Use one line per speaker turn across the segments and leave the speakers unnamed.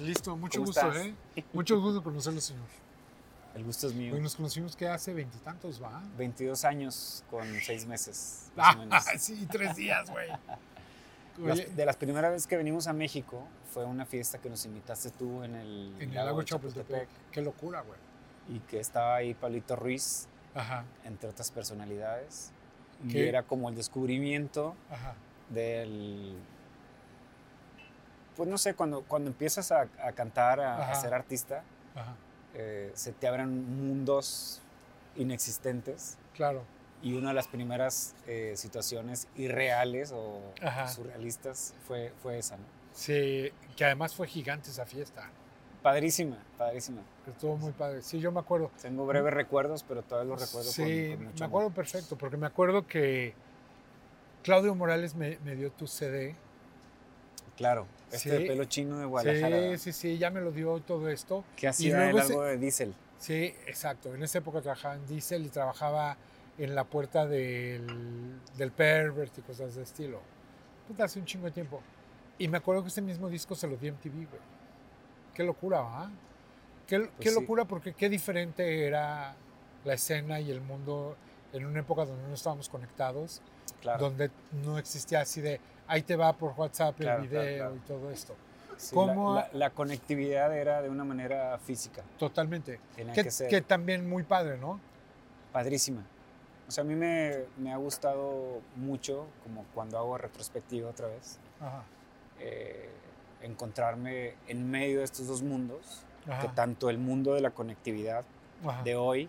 Listo, mucho
¿Cómo
gusto,
estás?
¿eh? Mucho gusto conocerlo, señor.
El gusto es mío.
Hoy nos conocimos que hace veintitantos, ¿va?
22 años con 6 meses. más o
Ah,
menos.
sí, tres días, güey.
De las primeras veces que venimos a México fue una fiesta que nos invitaste tú en el,
en el lago Chapultepec. Qué locura, güey.
y que estaba ahí Pablito Ruiz,
Ajá,
entre otras personalidades. Y
¿Qué?
era como el descubrimiento
ajá.
del... Pues no sé, cuando, cuando empiezas a, a cantar, a, ser artista, eh, se te abren mundos inexistentes.
claro.
Y una de las primeras eh, situaciones irreales o
Ajá.
surrealistas fue, fue esa, ¿no?
Sí, que además fue gigante esa fiesta.
Padrísima, padrísima.
Estuvo muy padre. Sí, yo me acuerdo.
Tengo breves recuerdos, pero todavía los recuerdo con-
Sí,
con, mucho
me
amor.
acuerdo perfecto, porque me acuerdo que Claudio Morales me, me dio tu CD.
Claro, este
Sí.
de pelo chino de Guadalajara.
Sí, sí, sí, ya me lo dio todo esto.
Que hacía
ese-
algo de diésel.
Sí, exacto. En esa época trabajaba en Diesel y trabajaba en la puerta del, del Pervert y cosas de estilo. Puta, hace un chingo de tiempo. Y me acuerdo que ese mismo disco se lo di en TV, güey. Qué locura, ¿ah? Qué, qué
sí.
locura porque qué diferente era la escena y el mundo en una época donde no estábamos conectados,
Claro.
donde no existía así de ahí te va por WhatsApp
Claro,
el video
claro.
y todo esto.
Sí,
¿Cómo-
la, la- la conectividad era de una manera física.
Totalmente.
Tenía
Que,
que ser
que también muy padre, ¿no?
padrísima. O sea, a mí me, me ha gustado mucho, como cuando hago retrospectiva otra vez,
Ajá.
eh, encontrarme en medio de estos dos mundos, que tanto el mundo de la conectividad
Ajá.
de hoy,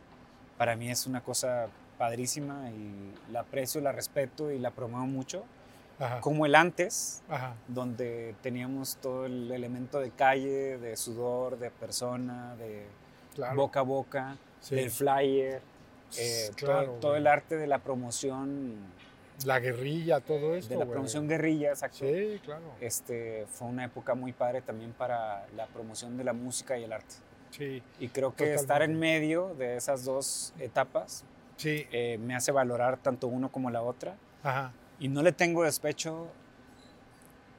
para mí es una cosa padrísima y la aprecio, la respeto y la promuevo mucho,
Ajá.
como el antes, donde teníamos todo el elemento de calle, de sudor, de persona, de
Claro.
boca a boca,
Sí.
del flyer, eh, todo-
Claro,
todo,
güey.
el arte de la promoción,
La guerrilla, todo esto.
de la
güey.
promoción guerrilla, exacto.
Sí, claro.
Este, fue una época muy padre también para la promoción de la música y el arte.
Sí,
Y creo que estar en medio de esas dos etapas
sí.
eh, me hace valorar tanto uno como la otra.
Ajá.
Y no le tengo despecho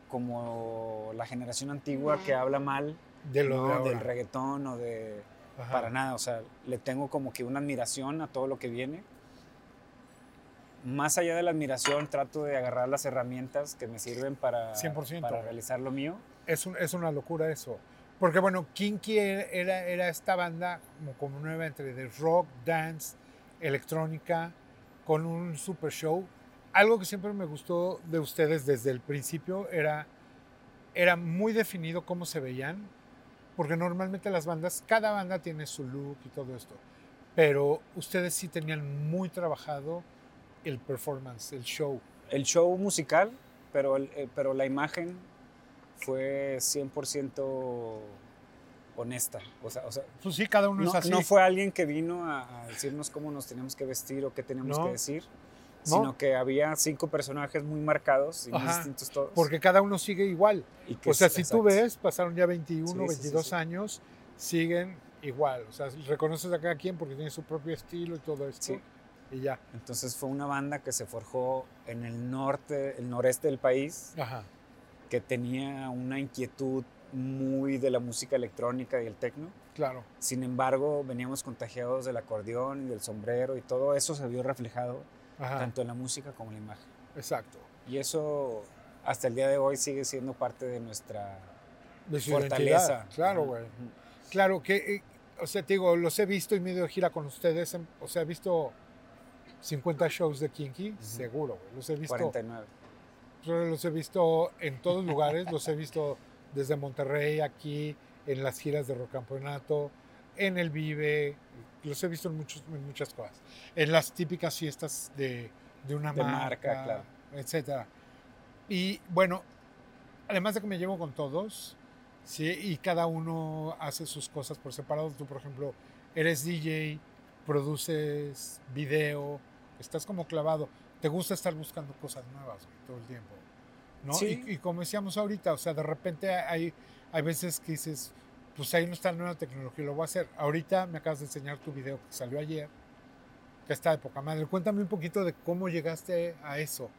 como la generación antigua que habla mal
De lo
¿no?
de
del reggaetón o de...
Ajá.
Para nada, o sea, le tengo como que una admiración a todo lo que viene. Más allá de la admiración, trato de agarrar las herramientas que me sirven para,
100%.
para realizar lo mío.
Es, un- es una locura eso. Porque bueno, Kinky era, era esta banda como, como nueva entre de rock, dance, electrónica, con un super show. Algo que siempre me gustó de ustedes desde el principio era, era muy definido cómo se veían, porque normalmente las bandas, cada banda tiene su look y todo esto, pero ustedes sí tenían muy trabajado el performance, el show.
El show musical, pero, el- eh, pero la imagen fue 100% honesta. O sea, o sea,
Pues sí, cada uno
no,
es así.
no fue alguien que vino a, a decirnos cómo nos teníamos que vestir o qué teníamos
No.
que decir,
No.
sino que había cinco personajes muy marcados y muy distintos todos.
porque cada uno sigue igual.
Y
O sea,
es-
si tú
exacto.
ves, pasaron ya 21,
Sí, sí, sí,
22
sí.
años, siguen igual. O sea, reconoces a cada quien porque tiene su propio estilo y todo esto. Y ya.
Entonces fue una banda que se forjó en el norte, el noreste del país,
Ajá.
que tenía una inquietud muy de la música electrónica y el tecno.
Claro.
Sin embargo, veníamos contagiados del acordeón y del sombrero y todo eso se vio reflejado
Ajá.
tanto en la música como en la imagen.
Exacto.
Y eso hasta el día de hoy sigue siendo parte de nuestra
De su
fortaleza.
identidad. Claro, güey. Claro que, eh, o sea, te digo, los he visto y medio de gira con ustedes. em, O sea, he visto 50 shows de Kinky, seguro, güey. Los he visto.
49.
Yo los he visto en todos lugares, los he visto desde Monterrey, aquí, en las giras de Rock Campeonato, en el Vive, los he visto en, muchos, en muchas cosas. En las típicas fiestas de, de una
De
marca,
marca, claro.
etcétera. Y bueno, además de que me llevo con todos, ¿sí? y cada uno hace sus cosas por separado. Tú, por ejemplo, eres DJ, produces video, estás como clavado. Te gusta estar buscando cosas nuevas güey, todo el tiempo. ¿no?
Sí.
Y, y como decíamos ahorita, o sea, de repente hay, hay veces que dices, pues ahí no está la nueva tecnología, lo voy a hacer. Ahorita me acabas de enseñar tu video que salió ayer, que está de poca madre. Cuéntame un poquito de cómo llegaste a eso.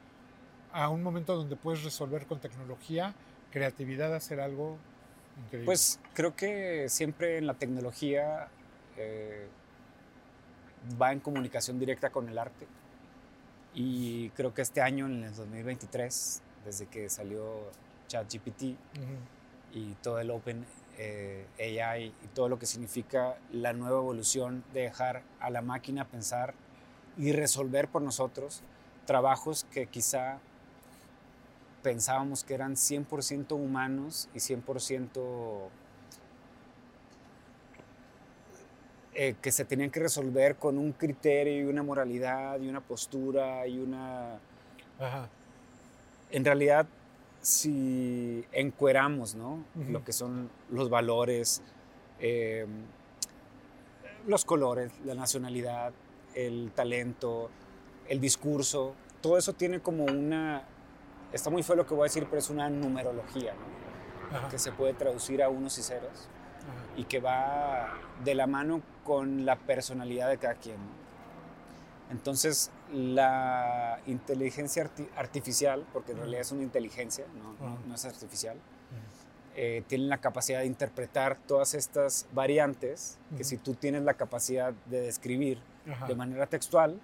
a un momento donde puedes resolver con tecnología, creatividad, hacer algo increíble.
Pues creo que siempre en la tecnología eh, va en comunicación directa con el arte. Y creo que este año, en el 2023, desde que salió ChatGPT
Ujú.
y todo el Open eh, AI y todo lo que significa la nueva evolución de dejar a la máquina pensar y resolver por nosotros trabajos que quizá pensábamos que eran 100% humanos y 100% eh, que se tenían que resolver con un criterio y una moralidad y una postura y una...
Ajá.
En realidad, si encueramos ¿no?
Ujú.
lo que son los valores, eh, los colores, la nacionalidad, el talento, el discurso, todo eso tiene como una... Está muy feo lo que voy a decir, pero es una numerología, ¿no? Que se puede traducir a unos y ceros
Ajá.
y que va de la mano con la personalidad de cada quien. Entonces, la inteligencia arti- artificial, porque en realidad es una inteligencia, no, es artificial, eh, tiene la capacidad de interpretar todas estas variantes que si tú tienes la capacidad de describir de manera textual,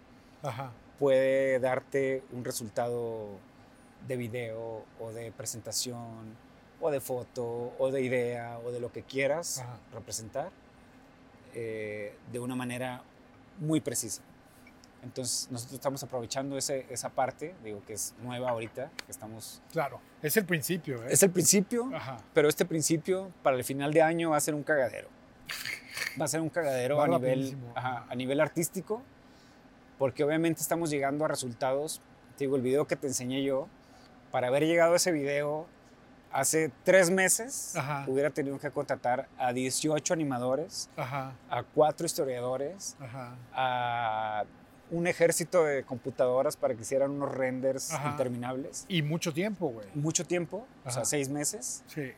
puede darte un resultado de video o de presentación o de foto o de idea o de lo que quieras representar eh, de una manera muy precisa. Entonces nosotros estamos aprovechando ese- esa parte, digo que es nueva ahorita, que estamos...
Claro, es el principio. ¿eh?
Es el principio,
Ajá.
pero este principio para el final de año va a ser un cagadero. Va a ser un cagadero a nivel, ajá, a nivel artístico, porque obviamente estamos llegando a resultados. Te digo, el video que te enseñé yo, para haber llegado a ese video hace tres meses,
Ajá.
hubiera tenido que contratar a 18 animadores,
Ajá.
a cuatro historiadores,
Ajá.
a un ejército de computadoras para que hicieran unos renders interminables.
Y mucho tiempo, güey.
Mucho tiempo, o sea, seis meses,
Sí.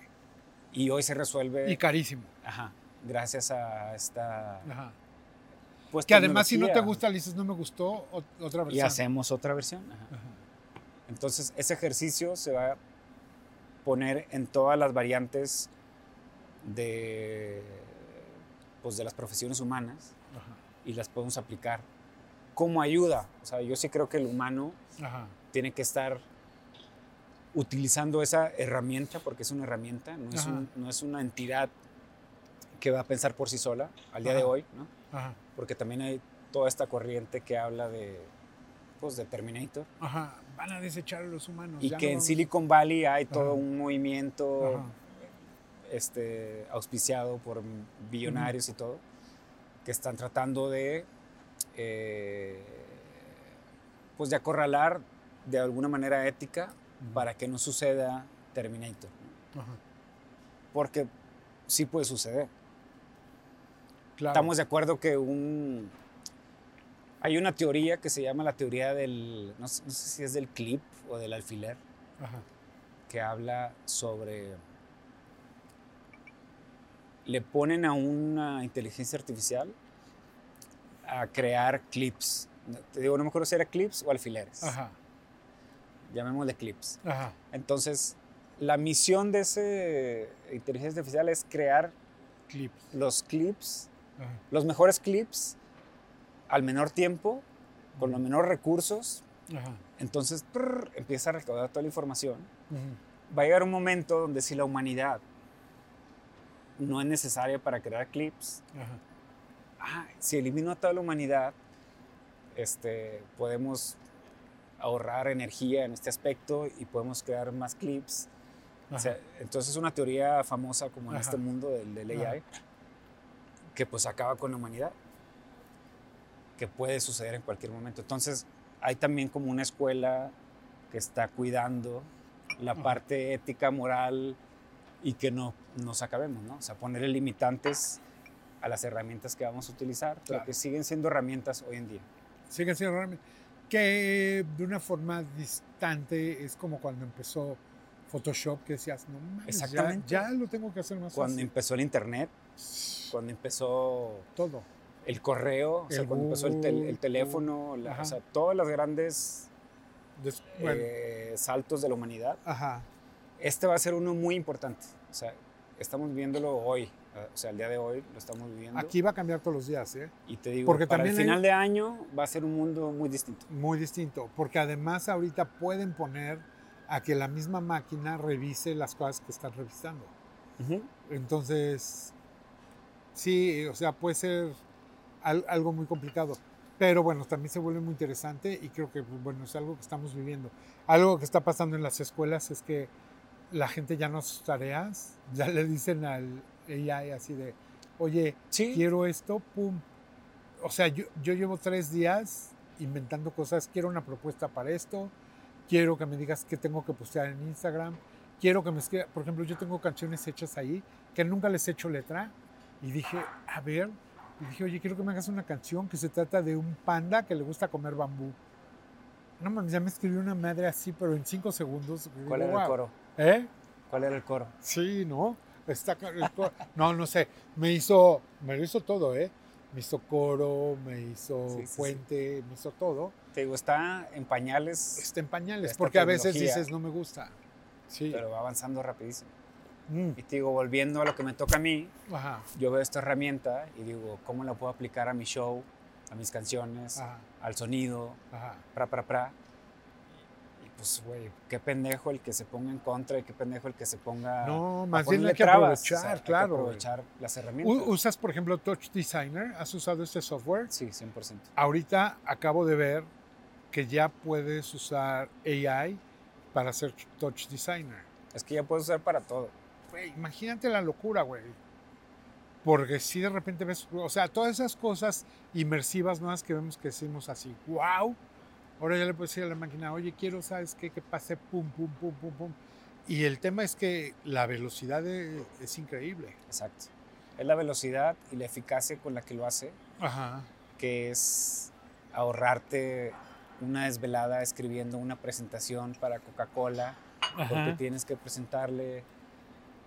y hoy se resuelve.
Y carísimo.
Ajá, gracias a esta.
Ajá.
Pues,
Que además, si no te gusta, le dices no me gustó, otra
Y
versión.
hacemos otra versión. Entonces, ese ejercicio se va a poner en todas las variantes de, pues, de las profesiones humanas
Ajá.
y las podemos aplicar como ayuda. O sea, yo sí creo que el humano
Ajá.
tiene que estar utilizando esa herramienta, porque es una herramienta, no es, un- no es una entidad que va a pensar por sí sola al día de hoy, ¿no?
Ajá.
porque también hay toda esta corriente que habla de, pues, de Terminator
Ajá. Van a desechar a los humanos.
y
ya
que
no
en Silicon Valley hay todo
Ajá.
un movimiento
Ajá.
este, auspiciado por billonarios y todo, que están tratando de, eh, pues, de acorralar de alguna manera ética para que no suceda Terminator, porque sí puede suceder.
Claro.
Estamos de acuerdo que un... Hay una teoría que se llama la teoría del... No sé, no sé si es del clip o del alfiler,
Ajá.
que habla sobre... Le ponen a una inteligencia artificial a crear clips. Te digo, no me acuerdo si era clips o alfileres.
Ajá.
Llamémosle clips.
Ajá.
Entonces, la misión de ese inteligencia artificial es crear
Clips.
los clips
Ajá.
los mejores clips al menor tiempo, con los menores recursos.
Ajá.
Entonces prr, empieza a recaudar toda la información. Va a llegar un momento donde si la humanidad no es necesaria para crear clips,
Ajá.
ah, si elimino a toda la humanidad, este, podemos ahorrar energía en este aspecto y podemos crear más clips. O
Ajá.
sea, entonces es una teoría famosa como en este mundo del, del AI, que pues acaba con la humanidad, que puede suceder en cualquier momento. Entonces hay también como una escuela que está cuidando la parte ética, moral y que no nos acabemos, ¿no? O sea, ponerle limitantes a las herramientas que vamos a utilizar, pero
Claro.
que siguen siendo herramientas hoy en día.
Siguen siendo realmente. Que de una forma distante es como cuando empezó Photoshop, que decías, no mames, ya-
Exactamente.
Ya, lo tengo que hacer más
Cuando
fácil.
empezó el internet, cuando empezó
Todo.
El correo, o sea,
El
cuando empezó el, tel- el teléfono, la- o sea, todas las grandes
Des- bueno,
eh, saltos de la humanidad.
ajá.
Este va a ser uno muy importante. O sea, estamos viéndolo hoy. O sea, el día de hoy lo estamos viviendo.
Aquí va a cambiar todos los días, ¿eh?
y te digo,
porque
para el
también hay-
final de año va a ser un mundo muy distinto.
Muy distinto, porque además ahorita pueden poner a que la misma máquina revise las cosas que están revisando. Entonces, sí, o sea, puede ser al- algo muy complicado. Pero bueno, también se vuelve muy interesante y creo que, bueno, es algo que estamos viviendo. Algo que está pasando en las escuelas es que la gente ya no sus tareas, ya le dicen al AI así de, oye,
Sí.
quiero esto, pum. O sea, yo, yo llevo tres días inventando cosas, quiero una propuesta para esto, quiero que me digas qué tengo que postear en Instagram, quiero que me escriba, por ejemplo, yo tengo canciones hechas ahí que nunca les he hecho letra y dije, a ver, y dije, oye, quiero que me hagas una canción que se trata de un panda que le gusta comer bambú. No mames, ya me escribió una madre así, pero en cinco segundos.
¿Cuál
digo,
era el coro?
¿Eh?
¿Cuál era el coro?
Sí, ¿no? Está, ca- el coro- no, no sé. Me hizo, me lo hizo todo, ¿eh? Me hizo coro, me hizo
Sí, sí, sí.
puente, me hizo todo.
Te digo, está en pañales,
Está en pañales, porque a veces dices, no me gusta. Sí.
pero va avanzando rapidísimo.
Mm,
Y te digo, volviendo a lo que me toca a mí,
Ajá,
yo veo esta herramienta y digo, ¿cómo la puedo aplicar a mi show, a mis canciones,
ajá,
al sonido,
ajá.
pra, pra, pra? Y pues, güey, qué pendejo el que se ponga en contra y qué pendejo el que se ponga.
No, más bien hay que
trabas.
aprovechar,
O sea, hay que
claro.
aprovechar las
U-
herramientas.
¿Usas, por ejemplo, Touch Designer? ¿Has usado este software?
Sí, 100%.
Ahorita acabo de ver que ya puedes usar AI para hacer Touch Designer.
Es que ya puedes usar para todo.
Güey, imagínate la locura, güey. Porque si de repente ves, o sea, todas esas cosas inmersivas nuevas que vemos que decimos así, wow. Ahora ya le puedes decir a la máquina, oye, quiero, ¿sabes qué? Que pase pum, pum, pum, pum, pum. Y el tema es que la velocidad de- es increíble.
Exacto. Es la velocidad y la eficacia con la que lo hace,
Ajá.
que es ahorrarte una desvelada escribiendo una presentación para Coca-Cola, porque tienes que presentarle.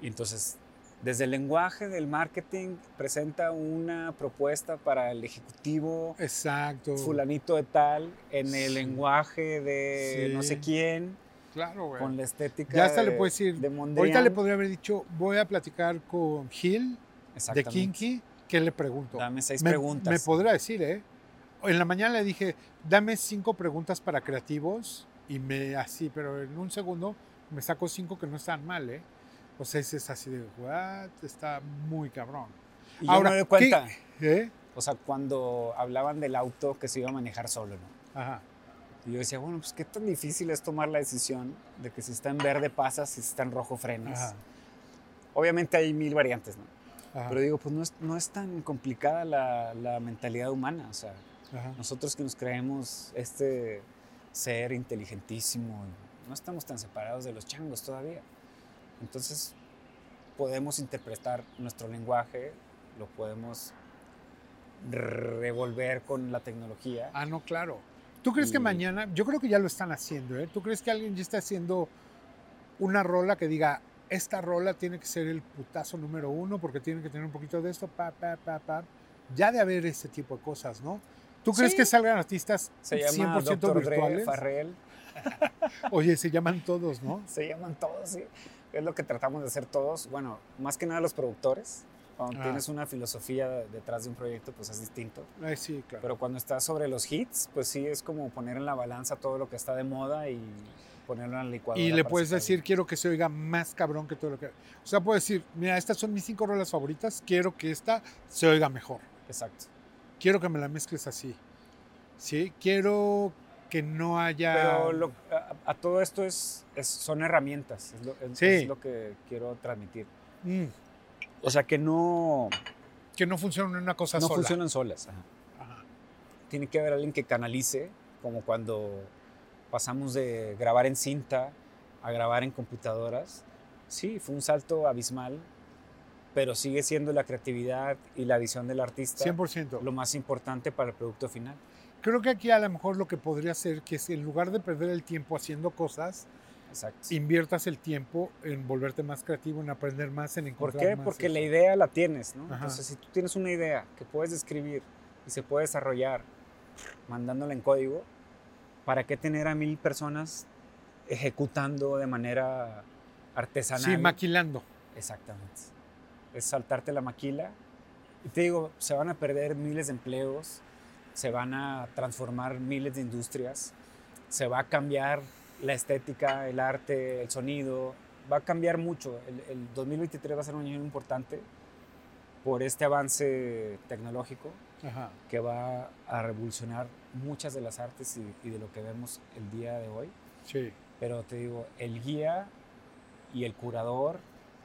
Y entonces, desde el lenguaje del marketing, presenta una propuesta para el ejecutivo
Exacto.
fulanito de tal, en el
Sí.
lenguaje de no sé
Sí.
quién,
Claro, güey.
con la estética
Ya hasta le
de-
puedes decir,
de
Ahorita le podría haber dicho, voy a platicar con Gil de. Kinky, ¿qué le pregunto?
Dame seis
me,
preguntas.
Me podrá decir, ¿eh? En la mañana le dije, dame cinco preguntas para creativos y me así, pero en un segundo me sacó cinco que no están mal, ¿eh? O sea, ese es así de, what? Está muy cabrón.
Y yo
Ahora,
me doy cuenta,
¿Eh?
o sea, cuando hablaban del auto que se iba a manejar solo, ¿no?
Ajá.
Y yo decía, bueno, pues qué tan difícil es tomar la decisión de que si está en verde pasas, si está en rojo frenas.
Ajá.
Obviamente hay mil variantes, ¿no?
Ajá.
Pero digo, pues no es, no es tan complicada la, la mentalidad humana, o sea,
ajá.
nosotros que nos creemos este ser inteligentísimo, no estamos tan separados de los changos todavía. Entonces, podemos interpretar nuestro lenguaje, lo podemos revolver con la tecnología.
Ah, no, claro. ¿Tú crees que
Y-
mañana, yo creo que ya lo están haciendo, ¿eh? ¿Tú crees que alguien ya está haciendo una rola que diga, esta rola tiene que ser el putazo número uno porque tiene que tener un poquito de esto, pa, pa, pa, pa? Ya de haber ese tipo de cosas, ¿no? ¿Tú crees
Sí.
que salgan artistas
Se llama
100%
Dr.
Virtuales?
Farrell,
Oye, se llaman todos, ¿no?
se llaman todos, sí. Es lo que tratamos de hacer todos. Bueno, más que nada los productores. Cuando
Ah.
tienes una filosofía detrás de un proyecto, pues es distinto.
Ay, sí, claro.
Pero cuando estás sobre los hits, pues sí es como poner en la balanza todo lo que está de moda y ponerlo en la licuadora.
Y le puedes decir, quiero que se oiga más cabrón que todo lo que... O sea, puedes decir, mira, estas son mis cinco rolas favoritas, quiero que esta se oiga mejor.
Exacto.
Quiero que me la mezcles así. Sí, quiero que no haya...
Pero lo- a, todo esto es, es- son herramientas, es lo, es-
Sí.
es lo que quiero transmitir.
Mm,
O sea, que no,
que no funciona en una cosa
no
sola.
funcionan solas. ajá.
Ajá.
Tiene que haber alguien que canalice, como cuando pasamos de grabar en cinta a grabar en computadoras. Sí, fue un salto abismal, pero sigue siendo la creatividad y la visión del artista
100%.
lo más importante para el producto final.
Creo que aquí a lo mejor lo que podría ser que es en lugar de perder el tiempo haciendo cosas,
Exacto.
inviertas el tiempo en volverte más creativo, en aprender más, en
¿Por
encontrar
qué?
más
Porque
eso.
la idea la tienes, ¿no?
Ajá.
Entonces, si tú tienes una idea que puedes describir y se puede desarrollar mandándola en código, ¿para qué tener a mil personas ejecutando de manera artesanal?
Sí, maquilando.
Exactamente. Es saltarte la maquila. Y te digo, se van a perder miles de empleos, se van a transformar miles de industrias, se va a cambiar la estética, el arte, el sonido, va a cambiar mucho. El, el 2023 va a ser un año importante por este avance tecnológico
Ajá.
que va a revolucionar muchas de las artes y, y de lo que vemos el día de hoy.
Sí.
Pero te digo, el guía y el curador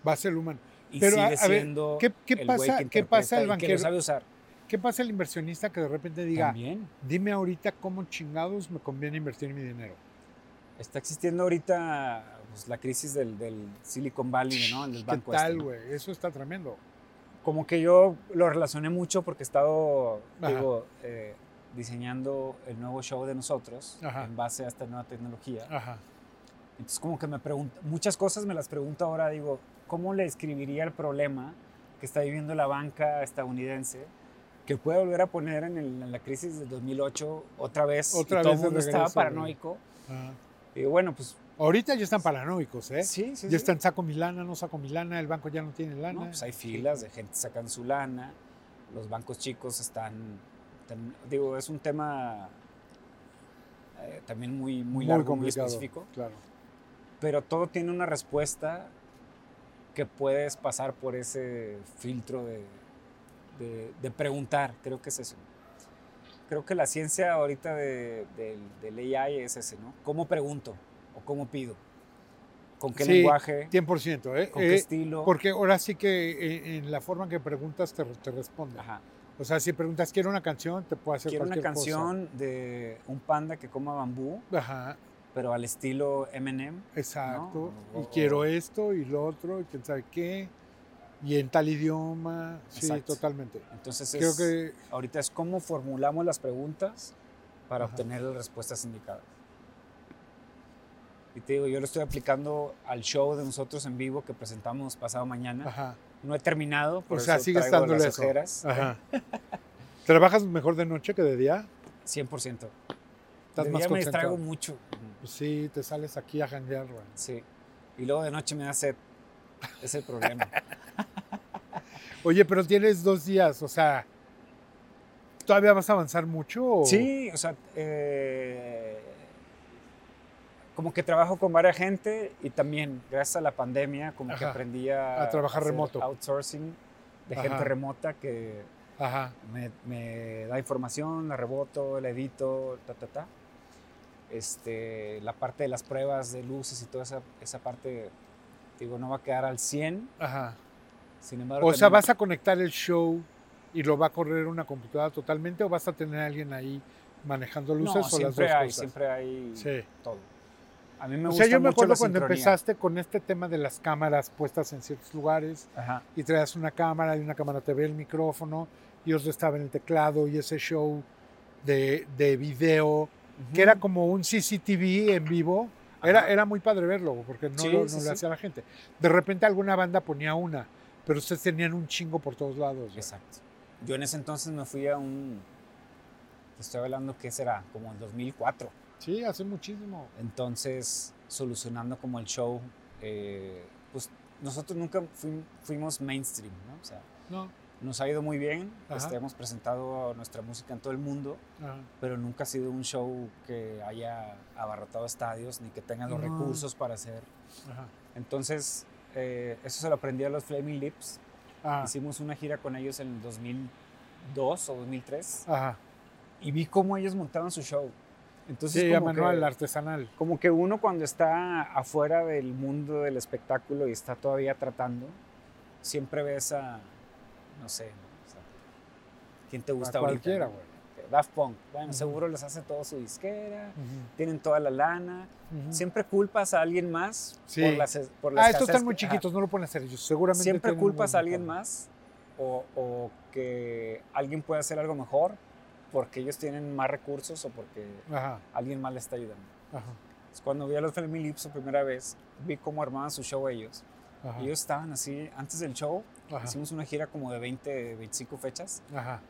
Va a ser humano.
y
Pero,
sigue
a
siendo
¿qué- qué
el
pasa- qué pasa el
y que
banquero?
lo sabe usar.
¿Qué pasa el inversionista que de repente diga,
También
dime ahorita cómo chingados me conviene invertir mi dinero?
está existiendo ahorita pues, la crisis del, del Silicon Valley, ¿no?
¿Qué
banco
tal,
este, ¿no?
güey? Eso está tremendo.
Como que yo lo relacioné mucho porque he estado, digo, eh, diseñando el nuevo show de nosotros
Ajá.
en base a esta nueva tecnología.
Ajá.
Entonces como que me pregunto, muchas cosas me las pregunto ahora, digo, ¿cómo le escribiría el problema que está viviendo la banca estadounidense que puede volver a poner en, el- en la crisis del 2008 otra vez?
Otra
y todo
vez
el mundo estaba paranoico. Y bueno, pues
Ahorita ya están paranoicos, ¿eh?
sí, sí,
ya
sí.
están, saco mi lana, no saco mi lana, el banco ya no tiene lana.
¿no? Pues hay filas de gente sacando su lana, los bancos chicos están, tam- digo, es un tema eh, también muy, muy largo, muy específico.
Claro.
pero todo tiene una respuesta que puedes pasar por ese filtro de, de- de preguntar, creo que es eso. Creo que la ciencia ahorita de- del, del AI es ese, ¿no? ¿Cómo pregunto o cómo pido? ¿Con qué
Sí,
lenguaje?
100%, ¿eh?
¿Con
Eh,
qué estilo?
Porque ahora sí que en la forma en que preguntas te, te responde.
Ajá.
O sea, si preguntas, quiero una canción, te puede hacer
Quiero una
cualquier
canción de un panda que coma bambú,
cosa. Ajá,
pero al estilo Eminem.
exacto.
O-
y quiero esto y lo otro, y quién sabe qué. Y en tal idioma. Sí,
Exacto.
totalmente.
Entonces,
Creo
es-
que
ahorita es cómo formulamos las preguntas para
Ajá.
obtener las respuestas indicadas. Y te digo, yo lo estoy aplicando al show de nosotros en vivo que presentamos pasado mañana.
Ajá.
No he terminado, por
O sea,
eso
sigues
traigo las
eso.
ojeras.
Ajá. ¿Trabajas mejor de noche que de día?
100%.
Estás
de
más
día me distraigo mucho.
Pues sí, te sales aquí a janguear.
Sí. Y luego de noche me da sed. Es el problema.
Oye, pero tienes dos días, o sea, ¿todavía vas a avanzar mucho? o-
Sí, o sea, eh, como que trabajo con varias gente y también gracias a la pandemia como que
Ajá.
aprendí a,
A trabajar remoto.
Outsourcing de
Ajá.
gente remota que
Ajá.
me, me da información, la reboto, la edito, ta, ta, ta. Este, la parte de las pruebas de luces y toda esa, esa parte, digo, no va a quedar al 100.
Ajá.
Sin embargo,
O sea,
también-
¿vas a conectar el show y lo va a correr una computadora totalmente o vas a tener a alguien ahí manejando luces
no,
o las dos
hay,
cosas?
siempre hay
Sí.
todo. A mí me
O
gusta
sea, yo me
mucho
acuerdo cuando
sincronía.
empezaste con este tema de las cámaras puestas en ciertos lugares
Ajá.
y traías una cámara y una cámara te ve el micrófono y otro estaba en el teclado y ese show de, de video que era como un CCTV en vivo. Era, era muy padre verlo porque no,
Sí,
lo, no
sí,
le
sí.
hacía la gente. De repente alguna banda ponía una, pero ustedes tenían un chingo por todos lados.
Exacto. Yo en ese entonces me fui a un. te Estoy hablando, ¿qué será? Como el 2004.
Sí, hace muchísimo.
Entonces, solucionando como el show, eh, pues nosotros nunca fuim- fuimos mainstream, ¿no? O sea,
No,
nos ha ido muy bien, este, hemos presentado nuestra música en todo el mundo,
ajá.
pero nunca ha sido un show que haya abarrotado estadios ni que tenga los
No.
recursos para hacer.
ajá.
Entonces, eh, eso se lo aprendí a los Flaming Lips. Hicimos una gira con ellos en el 2002 o 2003
ajá.
y vi cómo ellos montaban su show. Entonces,
Sí,
como,
manual,
que,
artesanal.
como que uno cuando está afuera del mundo del espectáculo y está todavía tratando, siempre ves a, no sé, ¿no? O sea, ¿quién te gusta
A
ahorita,
cualquiera,
no? Daft Punk. Bueno,
Ujú.
seguro les hace todo su disquera,
Ujú,
tienen toda la lana.
ujú.
Siempre culpas a alguien más
Sí.
por las por las
Ah, estos están muy chiquitos, no lo pueden hacer ellos. Seguramente
Siempre culpas a alguien más o, o que alguien puede hacer algo mejor porque ellos tienen más recursos o porque
Ajá,
alguien más les está ayudando.
ajá,
cuando vi a los Flaming Lips por primera vez, vi cómo armaban su show ellos.
ajá,
ellos estaban así, antes del show,
ajá,
hicimos una gira como de 20, 25 fechas
ajá.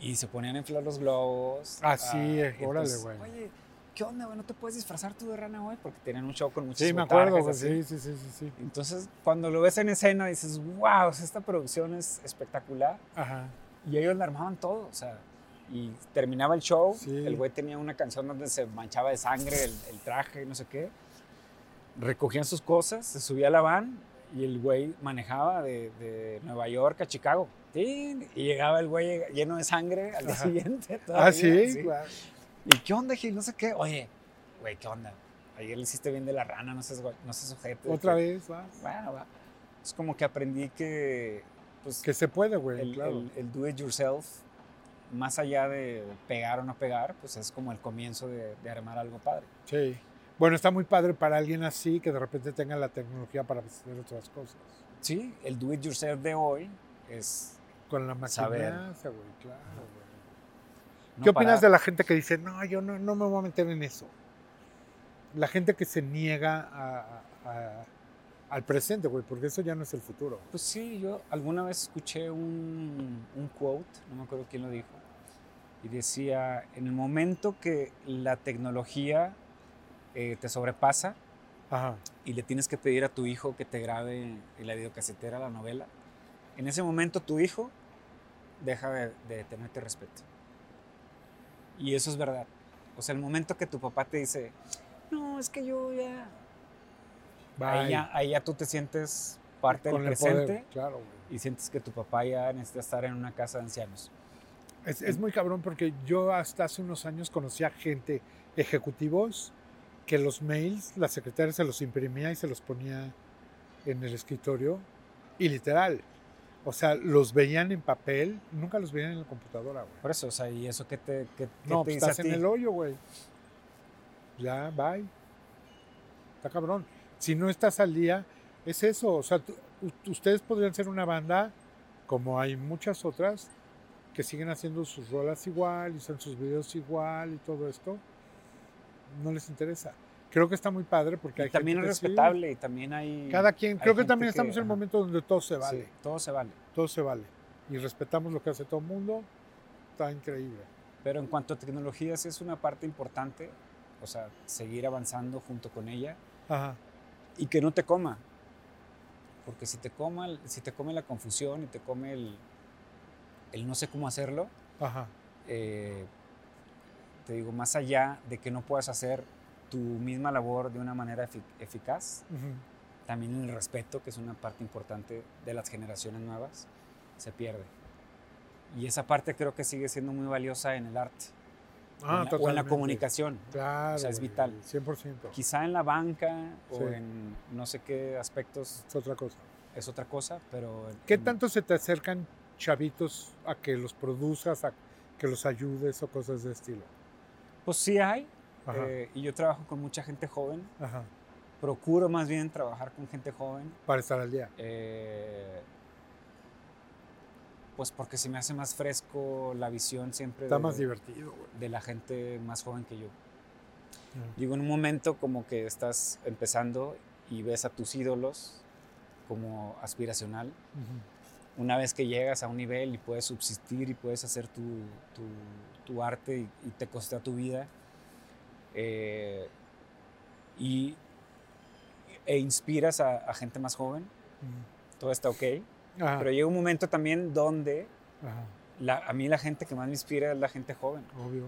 Y se ponían a inflar los globos.
Ah, sí,
ah,
eh,
y
órale, güey.
Oye, ¿qué onda, güey? ¿No te puedes disfrazar tú de rana hoy? Porque tienen un show con muchos
Sí, me acuerdo, güey. Sí, sí, sí, sí, sí.
Entonces, cuando lo ves en escena, dices, wow, esta producción es espectacular.
Ajá.
Y ellos la armaban todo, o sea, y terminaba el show,
Sí.
el güey tenía una canción donde se manchaba de sangre el, el traje, no sé qué. Recogían sus cosas, se subía a la van y el güey manejaba de, de Nueva York a Chicago. ¡Tin! Y llegaba el güey lleno de sangre al día
Ajá.
siguiente.
Ah,
todavía,
sí. Guau.
¿Y qué onda, Gil? No sé qué. Oye, güey, ¿qué onda? Ayer le hiciste bien de la rana, no seas, no seas ojete.
Otra
Que-
vez, vas.
Bueno, va. Es como que aprendí que, pues,
Que se puede, güey,
el,
claro.
el- el do it yourself, más allá de pegar o no pegar, pues es como el comienzo de, de armar algo padre.
Sí. Bueno, está muy padre para alguien así que de repente tenga la tecnología para hacer otras cosas.
Sí, el do it yourself de hoy es.
Con la maquinaria, güey, claro, güey.
no
¿Qué opinas
parar.
de la gente que dice, no, yo no, no me voy a meter en eso? La gente que se niega a- a- a- al presente, güey, porque eso ya no es el futuro.
Pues sí, yo alguna vez escuché un, un quote, no me acuerdo quién lo dijo, y decía, en el momento que la tecnología eh, te sobrepasa
Ajá.
y le tienes que pedir a tu hijo que te grabe en la videocasetera la novela, en ese momento tu hijo deja de, de tenerte respeto. Y eso es verdad. O sea, el momento que tu papá te dice, no, es que yo ya... Ahí ya, ahí ya tú te sientes parte
Con
del
poder,
presente
claro,
y sientes que tu papá ya necesita estar en una casa de ancianos.
Es, es muy cabrón porque yo hasta hace unos años conocía gente, ejecutivos, que los mails, la secretaria se los imprimía y se los ponía en el escritorio. Y literal, o sea, los veían en papel, nunca los veían en la computadora, güey.
Por eso, o sea, ¿y eso qué te, qué, qué
No,
te
pues estás en el hoyo, güey. Ya, bye. Está cabrón. Si no estás al día, es eso. O sea, ustedes podrían ser una banda, como hay muchas otras, que siguen haciendo sus rolas igual, y hacen sus videos igual y todo esto. No les interesa. Creo que está muy padre porque
Y
hay
también
gente
es respetable y también hay...
Cada quien,
hay
creo que también estamos en el momento donde todo se
sí,
vale.
todo se vale.
Todo se vale. Y respetamos lo que hace todo el mundo. Está increíble.
Pero en cuanto a tecnología, sí es una parte importante, o sea, seguir avanzando junto con ella
Ajá.
y que no te coma. Porque si te, coma, si te come la confusión y te come el, el no sé cómo hacerlo,
Ajá.
eh, te digo, más allá de que no puedas hacer tu misma labor de una manera efi- eficaz,
Ujú.
también el respeto, que es una parte importante de las generaciones nuevas, se pierde. Y esa parte creo que sigue siendo muy valiosa en el arte
Ah,
o, en la, o en la
totalmente.
comunicación.
Claro.
O sea, es vital.
100%.
Quizá en la banca o
Sí.
en no sé qué aspectos
Es otra cosa.
es otra cosa, pero...
¿Qué
en-
tanto se te acercan chavitos a que los produzcas, a que los ayudes o cosas de estilo?
Pues sí hay,
Ajá.
eh, y yo trabajo con mucha gente joven,
Ajá.
procuro más bien trabajar con gente joven,
Para estar al día.
eh, pues porque se me hace más fresco la visión siempre
Está
de,
más divertido, güey.
de la gente más joven que yo.
Ajá.
Digo, en un momento como que estás empezando y ves a tus ídolos como aspiracional,
Ujú.
Una vez que llegas a un nivel y puedes subsistir y puedes hacer tu, tu- tu arte y, y te costea tu vida, eh, y, e inspiras a, a gente más joven,
Ujú.
todo está ok,
Ajá.
pero llega un momento también donde
Ajá.
la- a mí la gente que más me inspira es la gente joven.
Obvio.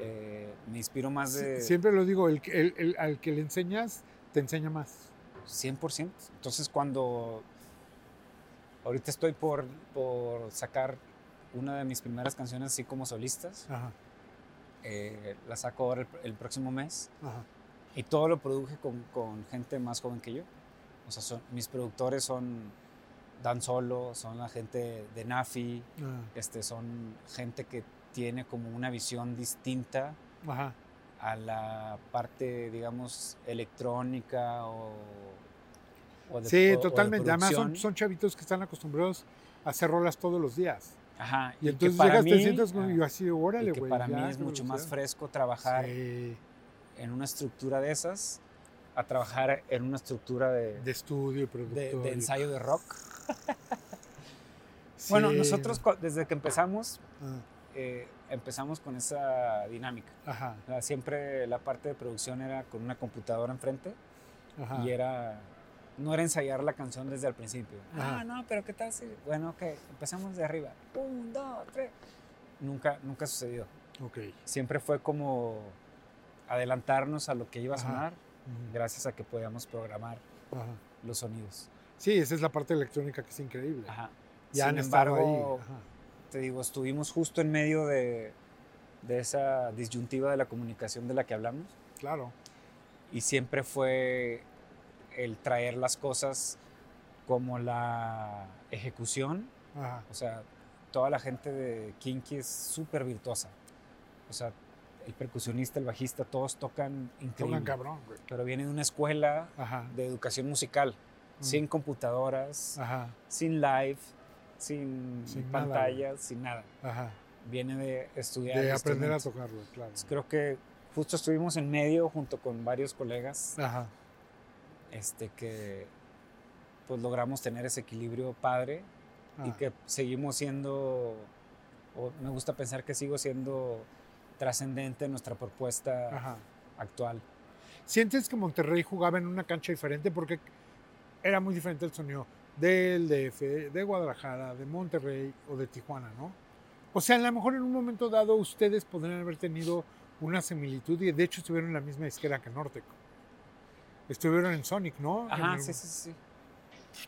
Eh, me inspiro más de
Siempre lo digo, el, el- el- al que le enseñas, te enseña más.
100%. Entonces cuando ahorita estoy por, por sacar una de mis primeras canciones así como solistas,
Ajá.
eh, la saco ahora el, el próximo mes
Ajá.
y todo lo produje con, con gente más joven que yo. O sea, son, mis productores son Dan Solo, son la gente de Nafi,
Ah,
este, son gente que tiene como una visión distinta
Ajá.
a la parte, digamos, electrónica o, o de-
Sí,
o- o de
totalmente. Además son, son chavitos que están acostumbrados a hacer rolas todos los días.
Ajá,
Y, entonces llegas, te
mí-
sientas con,
ajá,
y yo así, órale, güey.
para mí
ya,
es
qué
mucho más fresco trabajar
Sí,
en una estructura de esas a trabajar en una estructura de,
de estudio y
de-
productor.
de
y-
ensayo de rock. Bueno, nosotros desde que empezamos
Ah,
eh, empezamos con esa dinámica.
Ajá,
O sea, siempre la parte de producción era con una computadora enfrente
ajá.
y era no era ensayar la canción desde el principio.
Ajá.
Ah, no, pero ¿qué tal si? Bueno, ok, empezamos de arriba. Un, dos, tres. Nunca, nunca sucedió.
Ok.
Siempre fue como adelantarnos a lo que iba a sonar gracias a que podíamos programar
ajá.
los sonidos.
Sí, esa es la parte electrónica que es increíble.
Ajá.
Ya
Sin
han
embargo,
ahí.
Te digo, estuvimos justo en medio de, de esa disyuntiva de la comunicación de la que hablamos
Claro.
y siempre fue el traer las cosas como la ejecución,
Ajá.
o sea, toda la gente de Kinky es súper virtuosa, o sea, el percusionista, el bajista, todos tocan increíble,
Tocan cabrón, güey.
pero viene de una escuela
Ajá.
de educación musical,
Mm.
sin computadoras,
Ajá.
sin live, sin,
Sin nada,
pantallas, sin nada.
Ajá.
Viene de estudiar.
De aprender a tocarlo, claro.
Entonces, creo que justo estuvimos en medio junto con varios colegas
Ajá.
Este, que pues logramos tener ese equilibrio padre y
Ah.
que seguimos siendo, o me gusta pensar que sigo siendo trascendente en nuestra propuesta
Ajá.
actual.
¿Sientes que Monterrey jugaba en una cancha diferente? Porque era muy diferente el sonido del DF, de Guadalajara, de Monterrey o de Tijuana, ¿no? O sea, a lo mejor en un momento dado ustedes podrían haber tenido una similitud y de hecho estuvieron en la misma disquera que Nortec. Estuvieron en Sonic, ¿no?
Ajá,
el-
sí, sí, sí.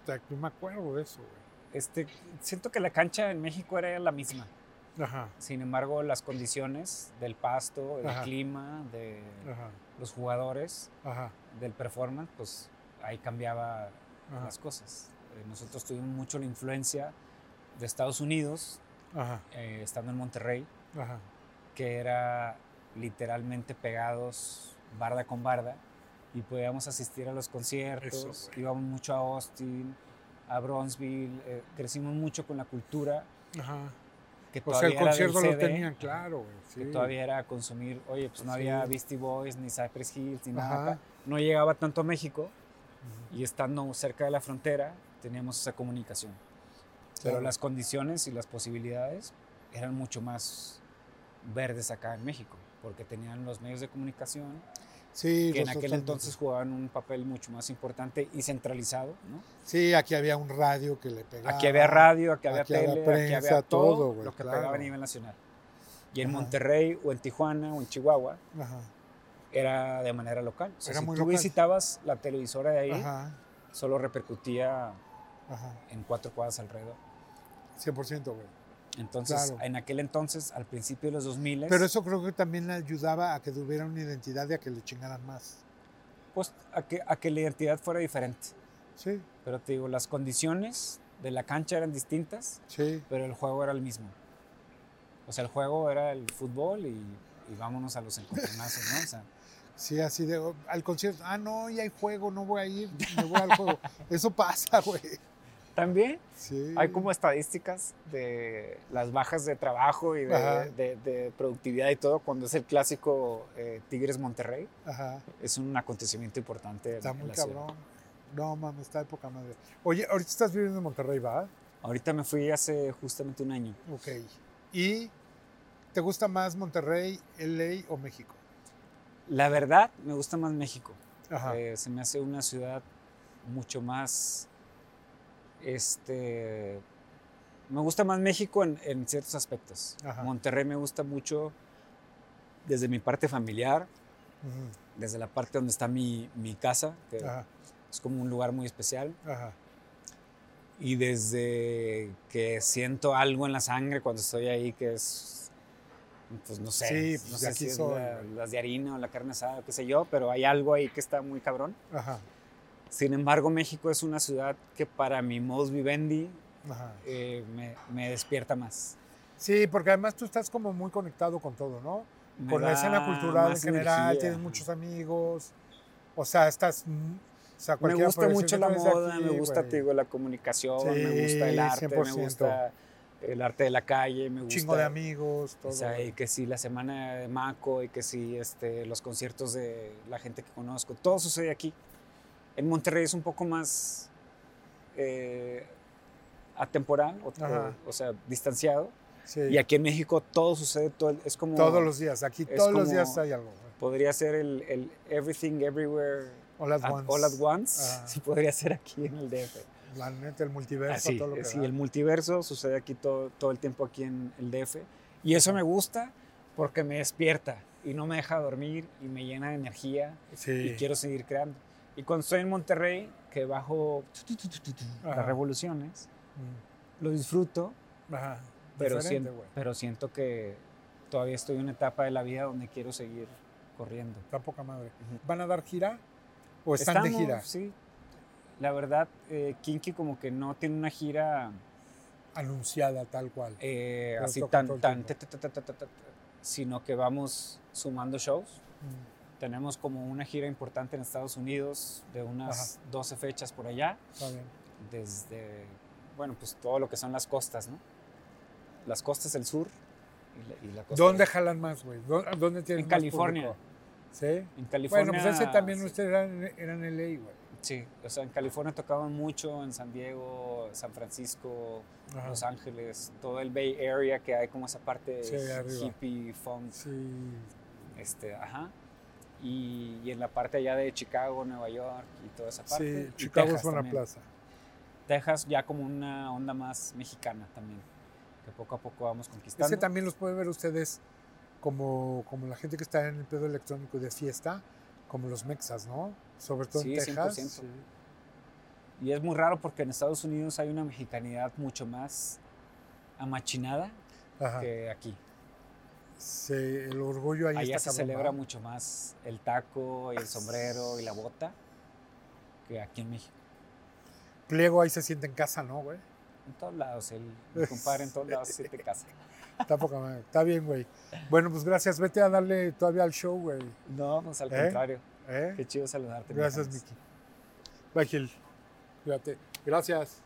Puta, no me acuerdo de eso, güey.
Este, siento que la cancha en México era la misma.
Ajá,
Sin embargo, las condiciones del pasto,
Ajá.
clima, de
ajá,
los jugadores, del performance, pues ahí cambiaba las cosas. Eh, nosotros tuvimos mucho la influencia de Estados Unidos, eh, estando en Monterrey, que era literalmente pegados barda con barda y podíamos asistir a los conciertos,
Eso,
íbamos mucho a Austin, a Bronzeville, eh, crecimos mucho con la cultura
Ajá.
que
sea, el
todavía era del
concierto lo
CD,
tenían claro, güey.
que
sí.
todavía era consumir, oye, pues no
Sí.
había Beastie Boys ni Cypress Hills ni nada,
Ajá.
acá. no llegaba tanto a México y estando cerca de la frontera teníamos esa comunicación. Pero
Claro.
las condiciones y las posibilidades eran mucho más verdes acá en México, porque tenían los medios de comunicación
Sí,
que en aquel entonces jugaban un papel mucho más importante y centralizado. ¿no?
Sí, aquí había un radio que le pegaba.
Aquí había radio, aquí había
aquí había
tele, aquí había todo,
todo,
lo que
claro.
pegaba a nivel nacional. Y en
Ajá.
Monterrey o en Tijuana o en Chihuahua
Ajá,
era de manera local. O sea,
Era
si
muy
tú
local.
visitabas la televisora de ahí,
ajá,
solo repercutía en cuatro cuadras alrededor.
100%, güey.
Entonces,
Claro.
en aquel entonces, al principio de los 2000,
Pero eso creo que también ayudaba a que tuviera una identidad y a que le chingaran más.
pues, a que, a que la identidad fuera diferente.
Sí,
Pero te digo, las condiciones de la cancha eran distintas,
sí.
pero el juego era el mismo. O sea, el juego era el fútbol y, y vámonos a los encontronazos, ¿no? O sea,
Sí, así de, oh, al concierto, ah, no, ya hay juego, no voy a ir, me voy al juego. Eso pasa, güey.
También
Sí.
hay como estadísticas de las bajas de trabajo y de, de- de productividad y todo cuando es el clásico eh, Tigres Monterrey.
Ajá,
Es un acontecimiento importante.
está
en
muy
la ciudad.
cabrón. No, mames, está de poca madre. Oye, ahorita estás viviendo en Monterrey, ¿va?
Ahorita me fui hace justamente un año.
Ok. ¿Y te gusta más Monterrey, LA o México?
La verdad, me gusta más México.
Ajá.
Eh, se me hace una ciudad mucho más. Este. Me gusta más México en, en ciertos aspectos.
Ajá.
Monterrey me gusta mucho desde mi parte familiar, desde la parte donde está mi, mi casa, que
Ajá,
es como un lugar muy especial.
ajá.
Y desde que siento algo en la sangre cuando estoy ahí, que es. Pues no sé,
Sí, pues,
no sé si es la- las de harina o la carne asada, qué sé yo, pero hay algo ahí que está muy cabrón.
Ajá,
Sin embargo, México es una ciudad que para mi modus vivendi eh, me, me despierta más.
Sí, porque además tú estás como muy conectado con todo, ¿no?
Me
Con la escena cultural en general,
energía.
tienes muchos amigos. O sea, estás. mm, O sea,
Me gusta mucho la
"Tú eres de
moda,
aquí,
me gusta,
güey".
te digo, la comunicación, me
Sí,
gusta el arte,
100%.
me gusta el arte de la calle, me gusta...
Chingo de amigos, todo.
O sea, y que sí, la semana de Maco, y que sí, este, los conciertos de la gente que conozco, todo sucede aquí. En Monterrey es un poco más eh, atemporal, o, sea, distanciado.
Sí.
Y aquí en México todo sucede, todo, es como...
Todos los días. Aquí todos los días hay algo.
Podría ser el, el Everything Everywhere
All at
at-
once.
All at Once.
Ah.
Sí, podría ser aquí en el DF.
La neta, el multiverso,
Así,
todo lo que
sí,
da.
el multiverso sucede aquí todo, todo el tiempo aquí en el DF. Y eso me gusta porque me despierta y no me deja dormir y me llena de energía
Sí.
y quiero seguir creando. Y cuando estoy en Monterrey, que bajo
Ajá.
las revoluciones,
Mm.
lo disfruto,
Ajá.
pero, siento, pero siento que todavía estoy en una etapa de la vida donde quiero seguir corriendo.
Está poca madre. ¿Van a dar gira? ¿O están de
Estamos,
gira?
Sí. La verdad, eh, Kinky como que no tiene una gira
Anunciada tal cual.
eh, así tan, tan, ta, ta, ta, sino que vamos sumando shows.
Mm,
Tenemos como una gira importante en Estados Unidos de unas 12 fechas por allá,
Está bien.
desde, bueno, pues todo lo que son las costas, ¿no? Las costas del sur y la, y la costa
¿Dónde
del-
jalan más, güey? ¿Dó- ¿Dónde tienen
En
más
California.
público? ¿Sí?
En California.
Bueno, pues ese también
sí.
ustedes eran, eran LA, güey.
Sí, o sea, en California tocaban mucho, en San Diego, San Francisco,
Ajá.
Los Ángeles, todo el Bay Area que hay como esa parte
Sí,
hippie, funk,
Sí.
este, ajá. Y, y en la parte allá de Chicago, Nueva York y toda esa parte.
Sí,
y
Chicago
Texas
es buena
también.
plaza.
Texas ya como una onda más mexicana también, que poco a poco vamos conquistando.
que también los pueden ver ustedes como, como la gente que está en el pedo electrónico de fiesta, como los mexas, ¿no? Sobre todo en
Sí,
Texas.
100%.
sí.
Y es muy raro porque en Estados Unidos hay una mexicanidad mucho más amachinada
Ajá.
que aquí.
Sí, el orgullo ahí
Allá
está
se
cabrón,
celebra
¿no?
mucho más el taco y el sombrero y la bota que aquí en México.
Pliego ahí se siente en casa, ¿no, güey?
En todos lados, el compadre en todos lados se te casa.
Está poca. Está bien, güey. Bueno, pues gracias. Vete a darle todavía al show, güey.
No, pues al
¿Eh?
contrario.
¿Eh?
Qué chido saludarte.
Gracias. Miki. Bye, Gil. Cuídate. Gracias.